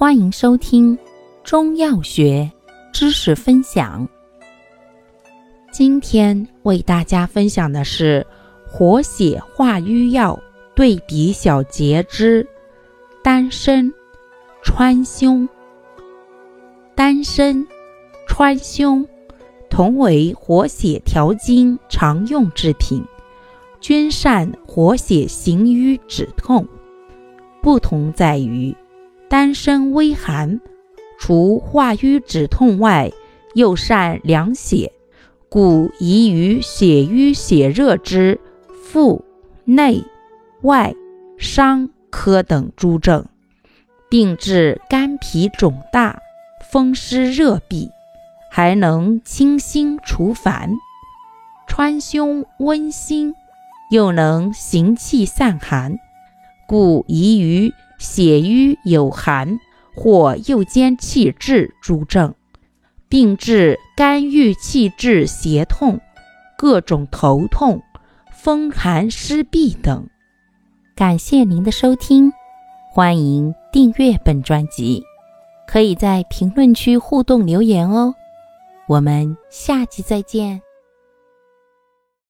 欢迎收听中药学知识分享。今天为大家分享的是活血化瘀药对比小节之丹参、川芎。丹参、川芎同为活血调经常用之品，均善活血行瘀止痛，不同在于。丹参微寒，除化瘀止痛外，又善凉血，故宜于血瘀血热之腹、内、外伤科等诸症，并治肝脾肿大、风湿热痹，还能清心除烦。川芎温心，又能行气散寒，故宜于。血瘀有寒或右肩气滞诸症，并治肝郁气滞胁痛、各种头痛、风寒湿痹等。感谢您的收听，欢迎订阅本专辑，可以在评论区互动留言哦。我们下期再见。